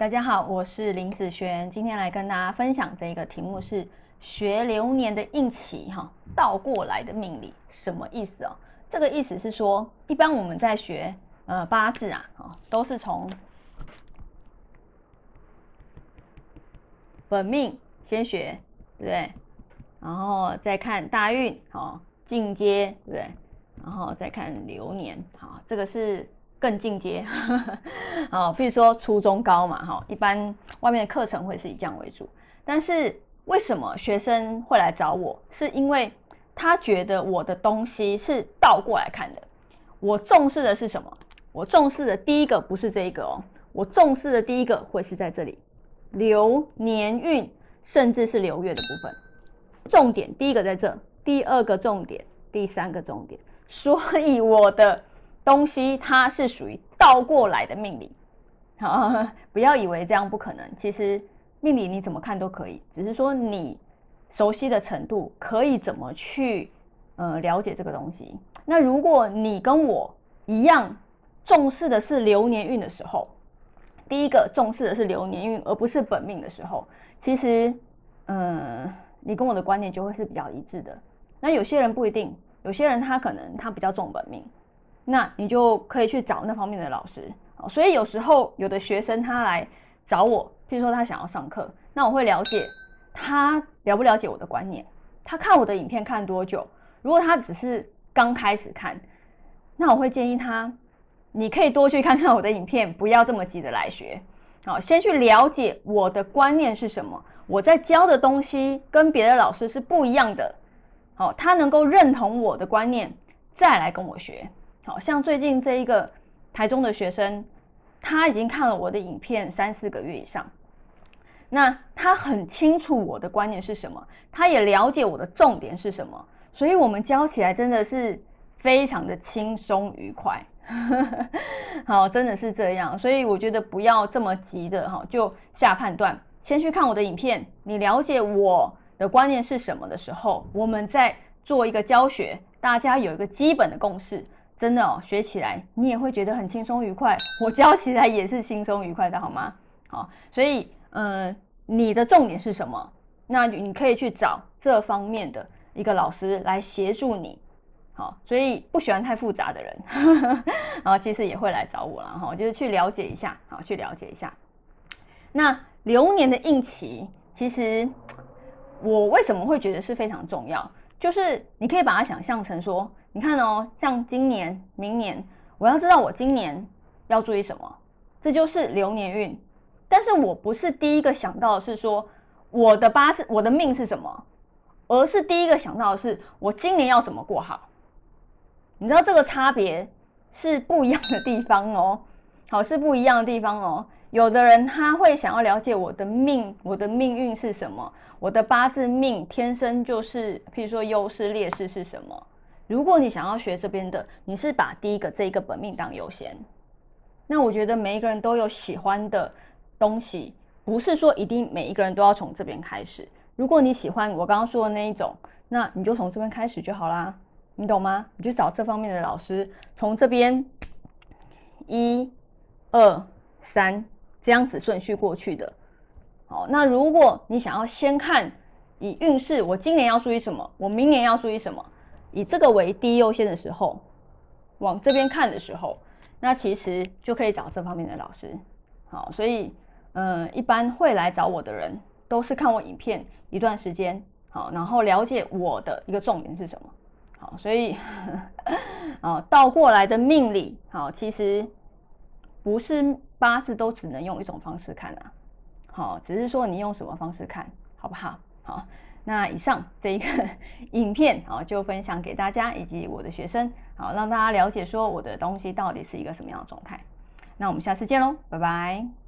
大家好，我是林子璇，今天来跟大家分享这个题目是学流年的应期哈，倒过来的命理什么意思哦？这个意思是说，一般我们在学呃八字啊，哦，都是从本命先学，对不对？然后再看大运，好进阶，对不对？然后再看流年，好，这个是。更进阶，哦，比如说初中高嘛，哈，一般外面的课程会是以这样为主。但是为什么学生会来找我？是因为他觉得我的东西是倒过来看的。我重视的是什么？我重视的第一个不是这一个哦，我重视的第一个会是在这里，流年运，甚至是流月的部分。重点第一个在这，第二个重点，第三个重点。所以我的。东西它是属于倒过来的命理，好，不要以为这样不可能。其实命理你怎么看都可以，只是说你熟悉的程度可以怎么去呃了解这个东西。那如果你跟我一样重视的是流年运的时候，第一个重视的是流年运，而不是本命的时候，其实嗯，你跟我的观念就会是比较一致的。那有些人不一定，有些人他可能他比较重本命。那你就可以去找那方面的老师所以有时候有的学生他来找我，譬如说他想要上课，那我会了解他了不了解我的观念，他看我的影片看多久。如果他只是刚开始看，那我会建议他，你可以多去看看我的影片，不要这么急着来学。好，先去了解我的观念是什么，我在教的东西跟别的老师是不一样的。好，他能够认同我的观念，再来跟我学。好像最近这一个台中的学生，他已经看了我的影片三四个月以上，那他很清楚我的观念是什么，他也了解我的重点是什么，所以我们教起来真的是非常的轻松愉快。好，真的是这样，所以我觉得不要这么急的哈，就下判断，先去看我的影片，你了解我的观念是什么的时候，我们再做一个教学，大家有一个基本的共识。真的哦，学起来你也会觉得很轻松愉快，我教起来也是轻松愉快的，好吗？好，所以嗯，你的重点是什么？那你可以去找这方面的一个老师来协助你。好，所以不喜欢太复杂的人，然后其实也会来找我了哈，就是去了解一下，好，去了解一下。那流年的应期，其实我为什么会觉得是非常重要？就是你可以把它想象成说。你看哦，像今年、明年，我要知道我今年要注意什么，这就是流年运。但是我不是第一个想到的是说我的八字、我的命是什么，而是第一个想到的是我今年要怎么过好。你知道这个差别是不一样的地方哦，好是不一样的地方哦。有的人他会想要了解我的命，我的命运是什么，我的八字命天生就是，譬如说优势劣势是什么。如果你想要学这边的，你是把第一个这一个本命当优先，那我觉得每一个人都有喜欢的东西，不是说一定每一个人都要从这边开始。如果你喜欢我刚刚说的那一种，那你就从这边开始就好啦，你懂吗？你就找这方面的老师，从这边一、二、三这样子顺序过去的。好，那如果你想要先看以运势，我今年要注意什么，我明年要注意什么？以这个为第一优先的时候，往这边看的时候，那其实就可以找这方面的老师。好，所以嗯，一般会来找我的人，都是看我影片一段时间，好，然后了解我的一个重点是什么。好，所以 啊，倒过来的命理，好，其实不是八字都只能用一种方式看啊。好，只是说你用什么方式看好不好？好。那以上这一个 影片啊，就分享给大家以及我的学生，好让大家了解说我的东西到底是一个什么样的状态。那我们下次见喽，拜拜。